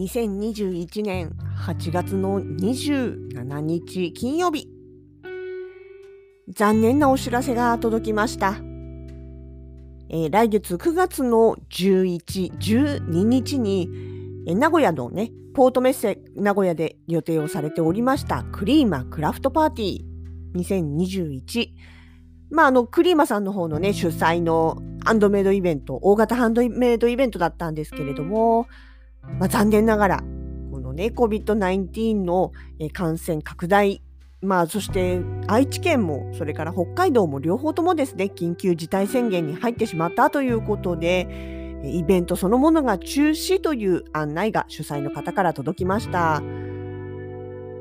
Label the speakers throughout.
Speaker 1: 2021年8月の27日金曜日。残念なお知らせが届きました、えー来月9月の11、12日に、えー名古屋のねポートメッセ名古屋で予定をされておりましたクリーマクラフトパーティー2021まああのクリーマさんの方のね主催のハンドメイドイベント大型ハンドメイドイベントだったんですけれどもまあ、残念ながら、このね、COVID-19 の感染拡大、まあ、そして愛知県も、それから北海道も両方ともですね、緊急事態宣言に入ってしまったということで、イベントそのものが中止という案内が主催の方から届きました。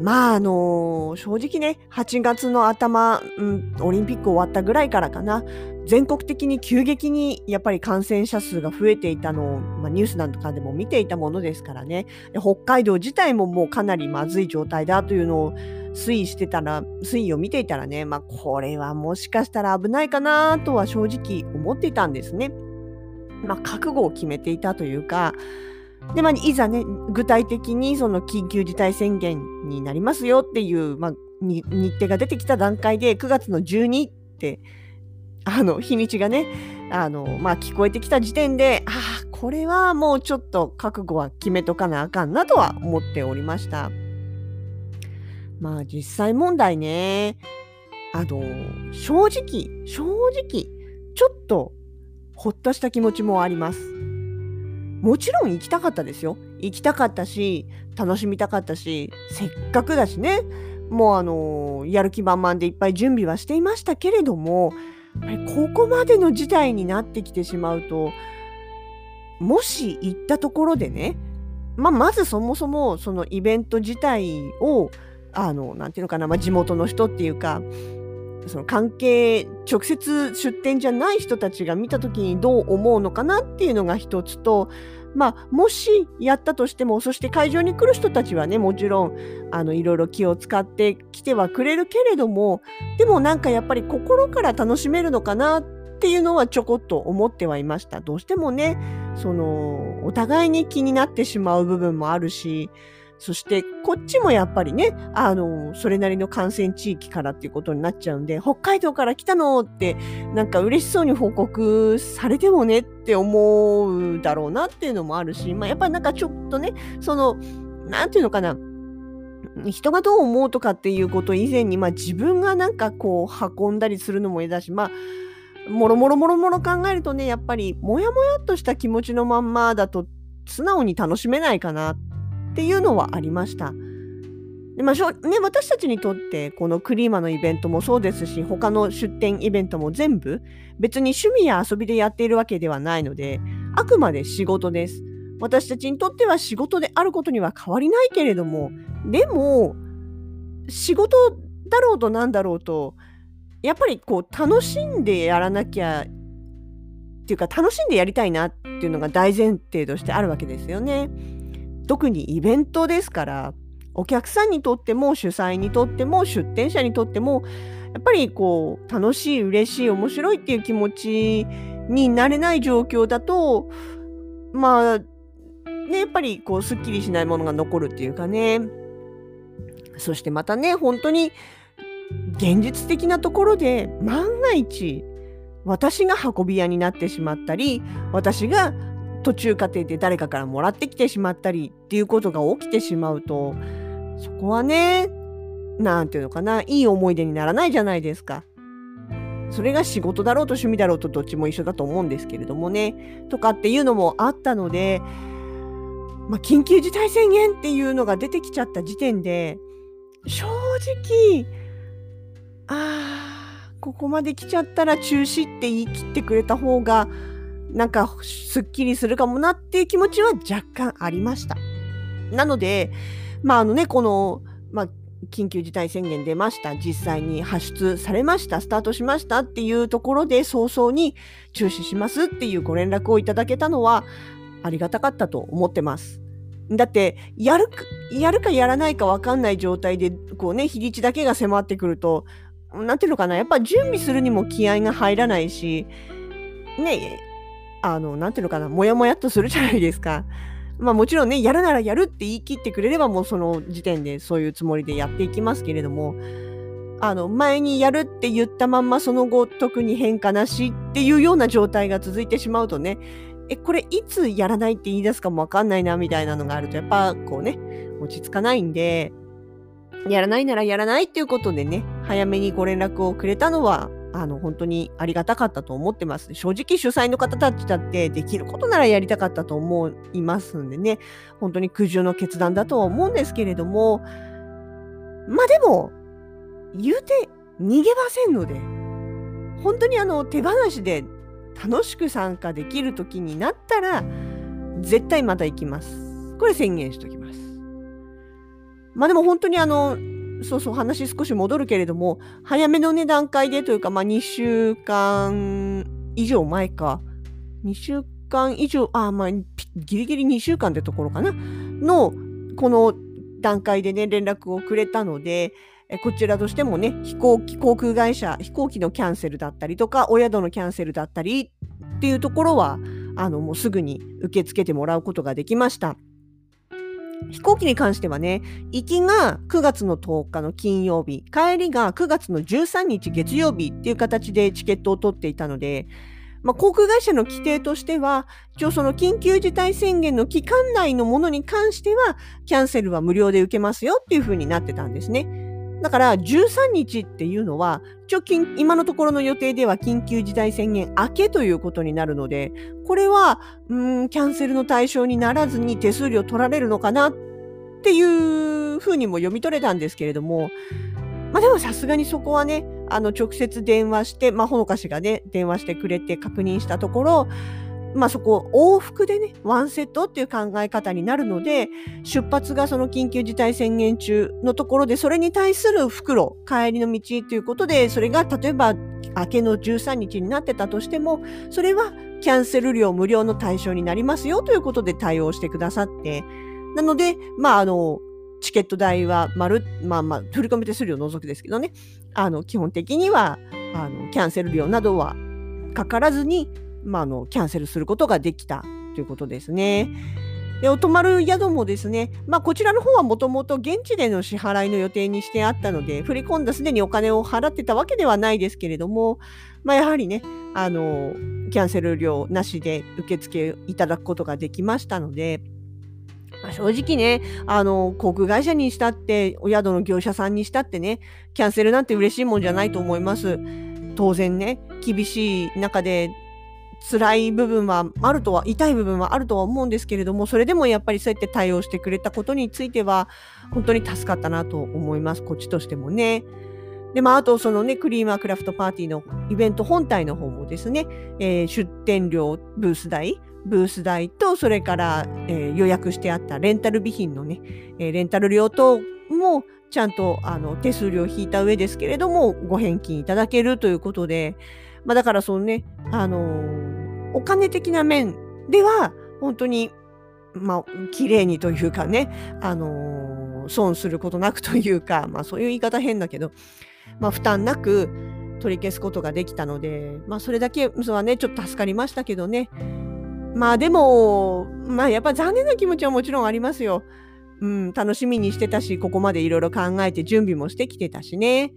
Speaker 1: まあ、あの正直ね、8月の頭、うん、オリンピック終わったぐらいからかな、全国的に急激にやっぱり感染者数が増えていたのを、まあ、ニュースなんかでも見ていたものですからね北海道自体ももうかなりまずい状態だというのを推移してたら推移を見ていたらね、まあ、これはもしかしたら危ないかなとは正直思っていたんですね。まあ、覚悟を決めていたというかで、まあ、いざね具体的にその緊急事態宣言になりますよっていう、まあ、日程が出てきた段階で9月の12ってあの日にちがねあの、まあ、聞こえてきた時点でああこれはもうちょっと覚悟は決めとかなあかんなとは思っておりました。まあ実際問題ねあの正直正直ちょっとほっとした気持ちもあります。もちろん行きたかったですよ。行きたかったし楽しみたかったしせっかくだしねもうあのやる気満々でいっぱい準備はしていましたけれどもここまでの事態になってきてしまうともし行ったところでね、まあ、まずそもそもそのイベント自体をあのなんていうのかな、まあ、地元の人っていうかその関係直接出店じゃない人たちが見た時にどう思うのかなっていうのが一つとまあ、もしやったとしてもそして会場に来る人たちはねもちろんあのいろいろ気を使ってきてはくれるけれどもでもなんかやっぱり心から楽しめるのかなっていうのはちょこっと思ってはいました。どうしてもねそのお互いに気になってしまう部分もあるしそしてこっちもやっぱりねあのそれなりの感染地域からっていうことになっちゃうんで北海道から来たのってなんか嬉しそうに報告されてもねって思うだろうなっていうのもあるし、まあ、やっぱりなんかちょっとねそのなんていうのかな人がどう思うとかっていうこと以前に、まあ、自分がなんかこう運んだりするのも嫌だしまあもろもろもろもろ考えるとねやっぱりモヤモヤっとした気持ちのまんまだと素直に楽しめないかなっっていうのはありました。でまあしょね、私たちにとってこのクリーマのイベントもそうですし他の出店イベントも全部別に趣味や遊びでやっているわけではないのであくまで仕事です。私たちにとっては仕事であることには変わりないけれどもでも仕事だろうとなんだろうとやっぱりこう楽しんでやらなきゃっていうか楽しんでやりたいなっていうのが大前提としてあるわけですよね。特にイベントですからお客さんにとっても主催にとっても出店者にとってもやっぱりこう楽しい嬉しい面白いっていう気持ちになれない状況だとまあねやっぱりこうすっきりしないものが残るっていうかね。そしてまたね本当に現実的なところで万が一私が運び屋になってしまったり私が途中過程で誰かからもらってきてしまったりっていうことが起きてしまうとそこはねなんていうのかないい思い出にならないじゃないですか。それが仕事だろうと趣味だろうとどっちも一緒だと思うんですけれどもねとかっていうのもあったので、まあ、緊急事態宣言っていうのが出てきちゃった時点で正直あーここまで来ちゃったら中止って言い切ってくれた方が、なんかすっきりするかもなっていう気持ちは若干ありました。なので、まああのね、この、まあ、緊急事態宣言出ました。実際に発出されました。スタートしましたっていうところで早々に中止しますっていうご連絡をいただけたのはありがたかったと思ってます。だって、やるか、やるかやらないかわかんない状態で、こうね、日にちだけが迫ってくると、なんていうのかな、やっぱ準備するにも気合が入らないし、ね、あの、なんていうのかな、もやもやっとするじゃないですか。まあもちろんね、やるならやるって言い切ってくれればもうその時点でそういうつもりでやっていきますけれども、あの、前にやるって言ったまんまその後特に変化なしっていうような状態が続いてしまうとね、え、これいつやらないって言い出すかもわかんないなみたいなのがあると、やっぱこうね、落ち着かないんで、やらないならやらないっていうことでね、早めにご連絡をくれたのは、あの、本当にありがたかったと思ってます。正直主催の方たちだってできることならやりたかったと思いますんでね、本当に苦渋の決断だとは思うんですけれども、まあでも、言うて逃げませんので、本当にあの手放しで楽しく参加できる時になったら、絶対また行きます。これ宣言しときます。まあでも本当にあの、そうそう話少し戻るけれども、早めのね段階でというか、まあ2週間以上前か、2週間以上、あ、まあギリギリ2週間ってところかな、の、この段階でね、連絡をくれたので、えこちらとしてもね、飛行機、航空会社、飛行機のキャンセルだったりとか、お宿のキャンセルだったりっていうところは、あの、もうすぐに受け付けてもらうことができました。飛行機に関してはね、行きが9月の10日の金曜日、帰りが9月の13日月曜日っていう形でチケットを取っていたので、まあ、航空会社の規定としては、一応その緊急事態宣言の期間内のものに関しては、キャンセルは無料で受けますよっていうふうになってたんですね。だから13日っていうのは、直近、今のところの予定では緊急事態宣言明けということになるので、これは、うん、キャンセルの対象にならずに手数料取られるのかなっていうふうにも読み取れたんですけれども、まあでもさすがにそこはね、あの直接電話して、まあほのかしがね、電話してくれて確認したところ、まあそこ往復でね、ワンセットっていう考え方になるので、出発がその緊急事態宣言中のところで、それに対する袋、帰りの道ということで、それが例えば明けの13日になってたとしても、それはキャンセル料無料の対象になりますよということで対応してくださって、なので、まああの、チケット代は丸、まあまあ、振り込み手数料除くですけどね、あの、基本的には、あの、キャンセル料などはかからずに、まあ、あのキャンセルすることができたということですね。で、お泊まる宿もですね、まあ、こちらの方はもともと現地での支払いの予定にしてあったので、振り込んだすでにお金を払ってたわけではないですけれども、まあ、やはりね、あの、キャンセル料なしで受付いただくことができましたので、まあ、正直ね、あの、航空会社にしたって、お宿の業者さんにしたってね、キャンセルなんて嬉しいもんじゃないと思います。当然ね、厳しい中で辛い部分はあるとは、痛い部分はあるとは思うんですけれども、それでもやっぱりそうやって対応してくれたことについては、本当に助かったなと思います。こっちとしてもね。で、まあ、あと、そのね、クリーマークラフトパーティーのイベント本体の方もですね、えー、出店料、ブース代、ブース代と、それから、えー、予約してあったレンタル備品のね、えー、レンタル料等も、ちゃんとあの手数料引いた上ですけれども、ご返金いただけるということで、まあ、だからそのね、あの、お金的な面では、本当に、まあ、綺麗にというかね、あのー、損することなくというか、まあ、そういう言い方変だけど、まあ、負担なく取り消すことができたので、まあ、それだけそれはね、ちょっと助かりましたけどね。まあ、でも、まあ、やっぱ残念な気持ちはもちろんありますよ。うん、楽しみにしてたし、ここまでいろいろ考えて準備もしてきてたしね。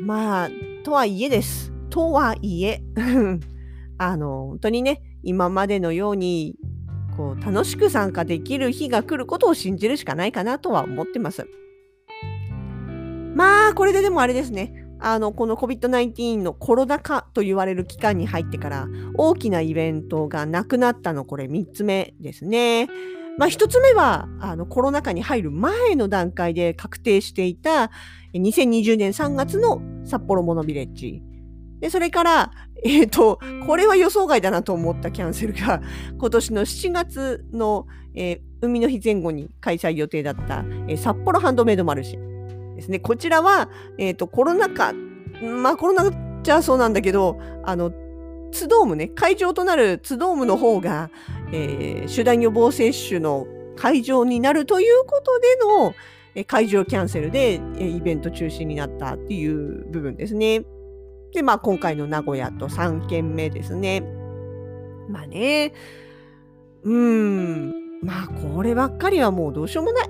Speaker 1: まあ、とはいえです。とはいえ、あの、本当にね、今までのように、こう、楽しく参加できる日が来ることを信じるしかないかなとは思ってます。まあ、これででもあれですね。あの、この COVID-19 のコロナ禍と言われる期間に入ってから、大きなイベントがなくなったの、これ3つ目ですね。まあ、1つ目は、あの、コロナ禍に入る前の段階で確定していた、2020年3月の札幌モノビレッジ。で、それから、えっ、ー、と、これは予想外だなと思ったキャンセルが、今年の7月の、えー、海の日前後に開催予定だった、えー、札幌ハンドメイドマルシェですね。こちらは、えっ、と、コロナ禍、まあコロナじゃそうなんだけど、あの、ツドームね、会場となるツドームの方が、えー、集団予防接種の会場になるということでの、え会場キャンセルで、えイベント中止になったっていう部分ですね。で、まあ今回の名古屋と3件目ですね。まあね、うーん、まあこればっかりはもうどうしようもない。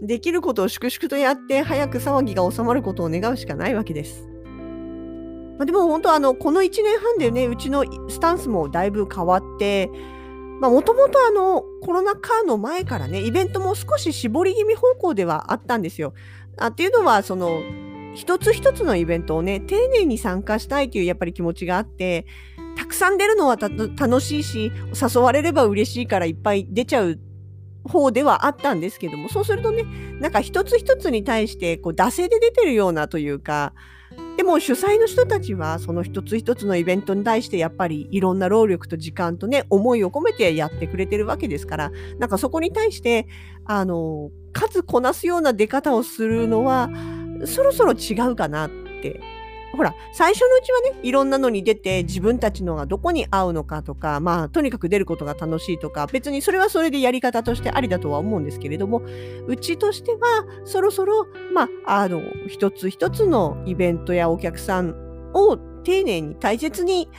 Speaker 1: できることを粛々とやって早く騒ぎが収まることを願うしかないわけです。まあ、でも本当あのこの1年半でねうちのスタンスもだいぶ変わってもともとあのコロナ禍の前からねイベントも少し絞り気味方向ではあったんですよ。あっていうのはその一つ一つのイベントをね丁寧に参加したいというやっぱり気持ちがあってたくさん出るのは楽しいし誘われれば嬉しいからいっぱい出ちゃう方ではあったんですけどもそうするとねなんか一つ一つに対してこう惰性で出てるようなというかでも主催の人たちはその一つ一つのイベントに対してやっぱりいろんな労力と時間とね思いを込めてやってくれてるわけですからなんかそこに対してあの数こなすような出方をするのはそろそろ違うかなって。ほら、最初のうちはね、いろんなのに出て自分たちのがどこに合うのかとか、まあ、とにかく出ることが楽しいとか、別にそれはそれでやり方としてありだとは思うんですけれども、うちとしては、そろそろ、まあ、あの、一つ一つのイベントやお客さんを丁寧に大切に、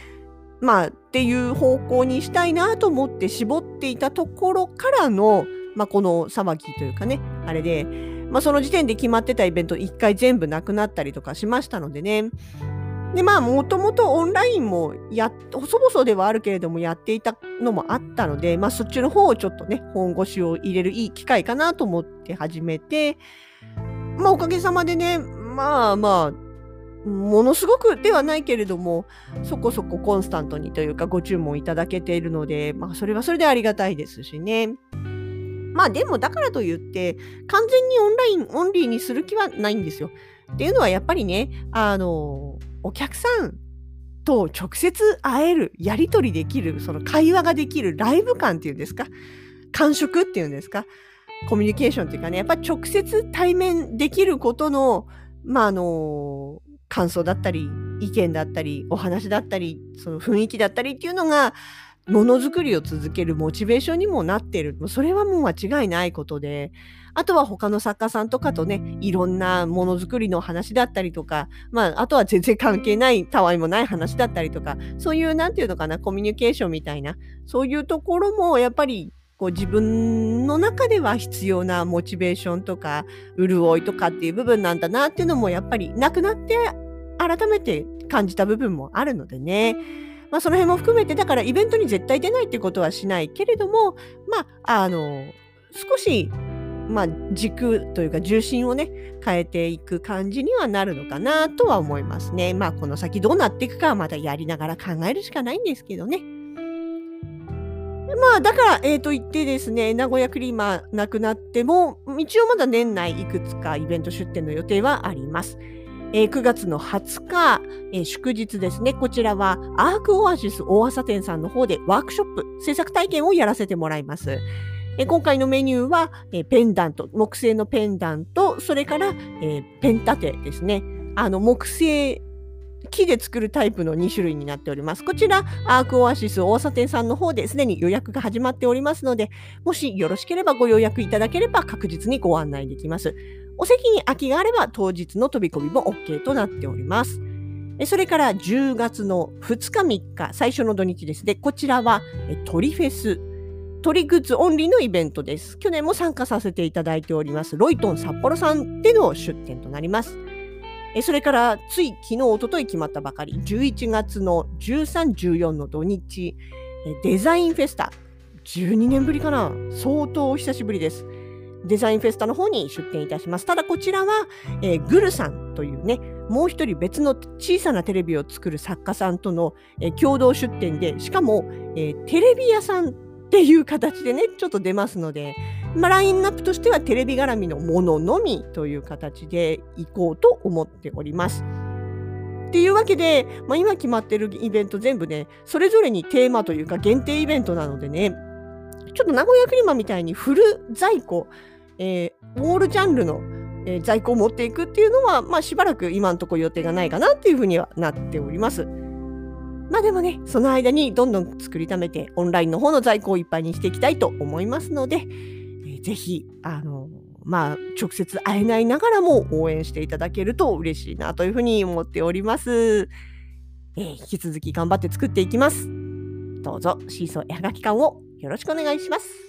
Speaker 1: まあ、っていう方向にしたいなと思って絞っていたところからの、まあ、この騒ぎというかね、あれで、まあ、その時点で決まってたイベント1回全部なくなったりとかしましたのでね。で、まあ、もともとオンラインもや、細々ではあるけれどもやっていたのもあったので、まあ、そっちの方をちょっとね、本腰を入れるいい機会かなと思って始めて、まあ、おかげさまでね、まあまあ、ものすごくではないけれども、そこそこコンスタントにというかご注文いただけているので、まあ、それはそれでありがたいですしね。まあでもだからといって完全にオンラインオンリーにする気はないんですよ。っていうのはやっぱりねあのお客さんと直接会えるやり取りできるその会話ができるライブ感っていうんですか？感触っていうんですか？コミュニケーションっていうかねやっぱ直接対面できることのまああの感想だったり意見だったりお話だったりその雰囲気だったりっていうのがものづくりを続けるモチベーションにもなっている。それはもう間違いないことで、あとは他の作家さんとかとね、いろんなものづくりの話だったりとか、まあ、あとは全然関係ない、たわいもない話だったりとか、そういう、なんていうのかな、コミュニケーションみたいな、そういうところも、やっぱり、こう自分の中では必要なモチベーションとか、潤いとかっていう部分なんだなっていうのも、やっぱりなくなって、改めて感じた部分もあるのでね。まあ、その辺も含めて、だからイベントに絶対出ないってことはしないけれども、まあ、あの、少し、まあ、軸というか重心をね、変えていく感じにはなるのかなとは思いますね。まあ、この先どうなっていくかはまたやりながら考えるしかないんですけどね。まあ、だから、えっ、ー、と言ってですね、名古屋クリーマーなくなっても、一応まだ年内いくつかイベント出店の予定はあります。えー、9月の20日、えー、祝日ですね。こちらはアークオアシス大朝店さんの方でワークショップ、制作体験をやらせてもらいます。えー、今回のメニューは、えペンダント、木製のペンダント、それから、えペン立てですね。あの、木製木で作るタイプの2種類になっております。こちら、アークオアシス大佐店さんの方ですでに予約が始まっておりますので、もしよろしければご予約いただければ確実にご案内できます。お席に空きがあれば当日の飛び込みも OK となっております。それから10月の2日3日、最初の土日ですね。こちらは鳥フェス。鳥グッズオンリーのイベントです。去年も参加させていただいております。ロイトン札幌さんでの出店となります。それからつい昨日、おととい決まったばかり、11月の13、14の土日、デザインフェスタ。12年ぶりかな相当お久しぶりです。デザインフェスタの方に出展いたします。ただこちらは、えー、グルさんというね、もう一人別の小さなテレビを作る作家さんとの、えー、共同出展で、しかも、えー、テレビ屋さんっていう形でね、ちょっと出ますので、まあ、ラインナップとしてはテレビ絡みのもののみという形でいこうと思っております。っていうわけで、まあ、今決まってるイベント全部ね、それぞれにテーマというか限定イベントなのでね、ちょっと名古屋クリマみたいにフル在庫、えー、オールジャンルの、えー、在庫を持っていくっていうのは、まあ、しばらく今のところ予定がないかなっていうふうにはなっております。まあでもね、その間にどんどん作りためて、オンラインの方の在庫をいっぱいにしていきたいと思いますので、えー、ぜひ、あのまあ、直接会えないながらも応援していただけると嬉しいなというふうに思っております。えー、引き続き頑張って作っていきます。どうぞシーソー絵はがき館をよろしくお願いします。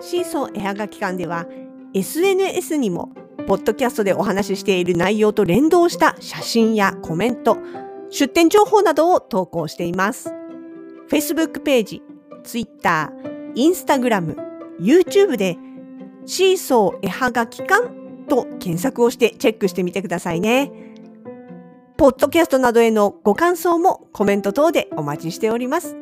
Speaker 1: シーソー絵はがき館では SNS にもポッドキャストでお話ししている内容と連動した写真やコメント、出展情報などを投稿しています。Facebook ページ、Twitter、Instagram、YouTube でシーソー絵はがき館と検索をしてチェックしてみてくださいね。ポッドキャストなどへのご感想もコメント等でお待ちしております。